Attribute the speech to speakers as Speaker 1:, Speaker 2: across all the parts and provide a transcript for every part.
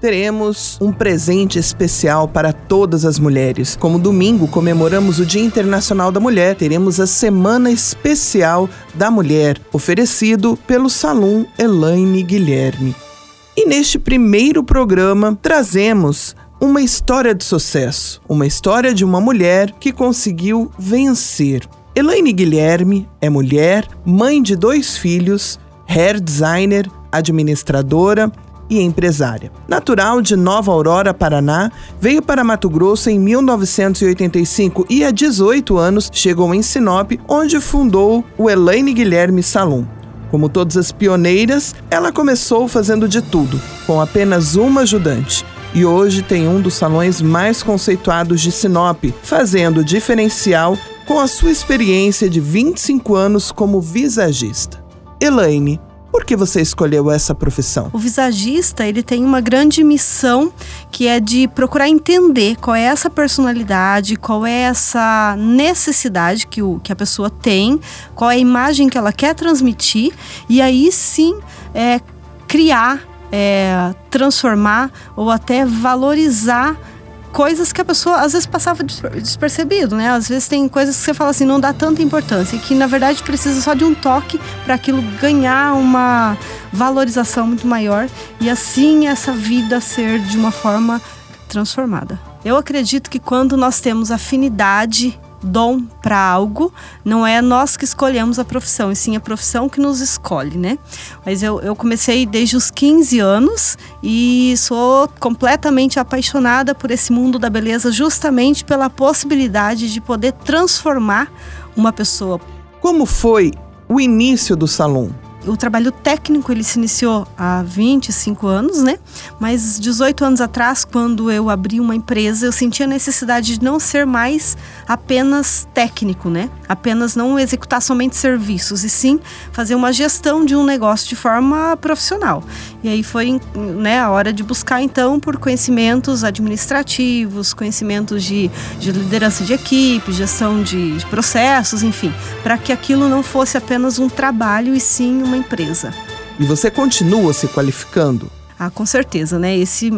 Speaker 1: teremos um presente especial para todas as mulheres. Como domingo comemoramos o Dia Internacional da Mulher, teremos a Semana Especial da Mulher, oferecido pelo Salão Elaine Guilherme. E neste primeiro programa trazemos uma história de sucesso, uma história de uma mulher que conseguiu vencer. Elaine Guilherme é mulher, mãe de dois filhos, hair designer, administradora e empresária. Natural de Nova Aurora, Paraná, veio para Mato Grosso em 1985 e há 18 anos chegou em Sinop, onde fundou o Elaine Guilherme Salon. Como todas as pioneiras, ela começou fazendo de tudo, com apenas uma ajudante. E hoje tem um dos salões mais conceituados de Sinop, fazendo diferencial com a sua experiência de 25 anos como visagista. Elaine, por que você escolheu essa profissão?
Speaker 2: O visagista, ele tem uma grande missão que é de procurar entender qual é essa personalidade, qual é essa necessidade que, o, que a pessoa tem, qual é a imagem que ela quer transmitir e aí sim é, criar, é, transformar ou até valorizar coisas que a pessoa às vezes passava despercebido, né? Às vezes tem coisas que você fala assim, não dá tanta importância, e que na verdade precisa só de um toque para aquilo ganhar uma valorização muito maior e assim essa vida ser de uma forma transformada. Eu acredito que quando nós temos afinidade dom para algo, não é nós que escolhemos a profissão, e sim a profissão que nos escolhe, né? Mas eu, eu comecei desde os 15 anos e sou completamente apaixonada por esse mundo da beleza, justamente pela possibilidade de poder transformar uma pessoa.
Speaker 1: Como foi o início do salão?
Speaker 2: O trabalho técnico ele se iniciou há 25 anos, né? Mas 18 anos atrás, quando eu abri uma empresa, eu senti a necessidade de não ser mais apenas técnico, né? Apenas não executar somente serviços, e sim fazer uma gestão de um negócio de forma profissional. E aí foi né, a hora de buscar, então, por conhecimentos administrativos, conhecimentos de, de liderança de equipe, gestão de, de processos, enfim, para que aquilo não fosse apenas um trabalho e sim uma empresa.
Speaker 1: E você continua se qualificando?
Speaker 2: Ah, com certeza, né? Esse,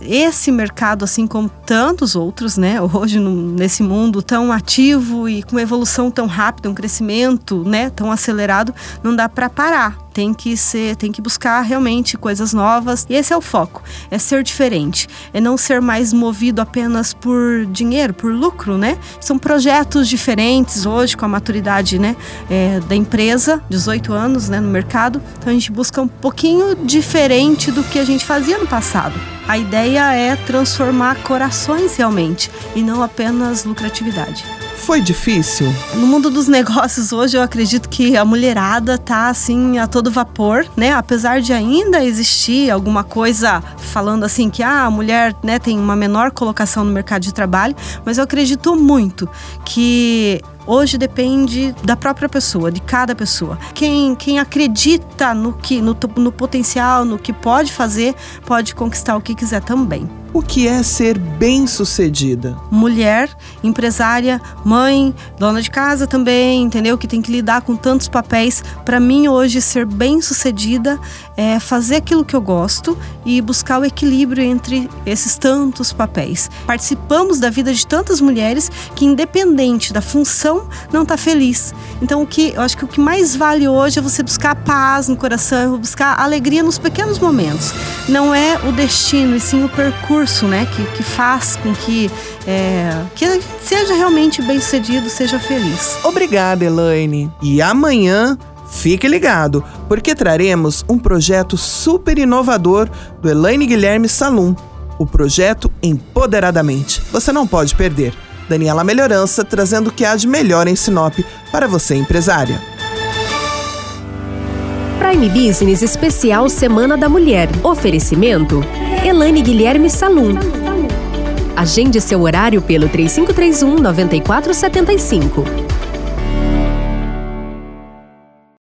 Speaker 2: esse mercado, assim como tantos outros, né? Hoje, nesse mundo tão ativo e com uma evolução tão rápida, um crescimento, né? Tão acelerado, não dá para parar tem que ser, tem que buscar realmente coisas novas. E esse é o foco, é ser diferente, é não ser mais movido apenas por dinheiro, por lucro, né? São projetos diferentes hoje com a maturidade, né, é, da empresa, 18 anos, né, no mercado. Então a gente busca um pouquinho diferente do que a gente fazia no passado. A ideia é transformar corações realmente e não apenas lucratividade.
Speaker 1: Foi difícil?
Speaker 2: No mundo dos negócios hoje, eu acredito que a mulherada tá assim a todo vapor, né? Apesar de ainda existir alguma coisa falando assim que ah, a mulher, né, tem uma menor colocação no mercado de trabalho, mas eu acredito muito que Hoje depende da própria pessoa, de cada pessoa. Quem, quem acredita no que no, no potencial, no que pode fazer, pode conquistar o que quiser também.
Speaker 1: O que é ser bem-sucedida?
Speaker 2: Mulher, empresária, mãe, dona de casa também, entendeu? Que tem que lidar com tantos papéis. Para mim, hoje, ser bem-sucedida é fazer aquilo que eu gosto e buscar o equilíbrio entre esses tantos papéis. Participamos da vida de tantas mulheres que, independente da função, não está feliz. Então, o que eu acho que o que mais vale hoje é você buscar paz no coração, buscar alegria nos pequenos momentos. Não é o destino, e sim o percurso né, que, que faz com que, é, que seja realmente bem sucedido, seja feliz.
Speaker 1: Obrigada, Elaine. E amanhã. Fique ligado, porque traremos um projeto super inovador do Elaine Guilherme Salum, o projeto Empoderadamente. Você não pode perder. Daniela Melhorança trazendo o que há de melhor em Sinop para você, empresária.
Speaker 3: Prime Business Especial Semana da Mulher. Oferecimento: Elane Guilherme Salum. Agende seu horário pelo 3531 9475.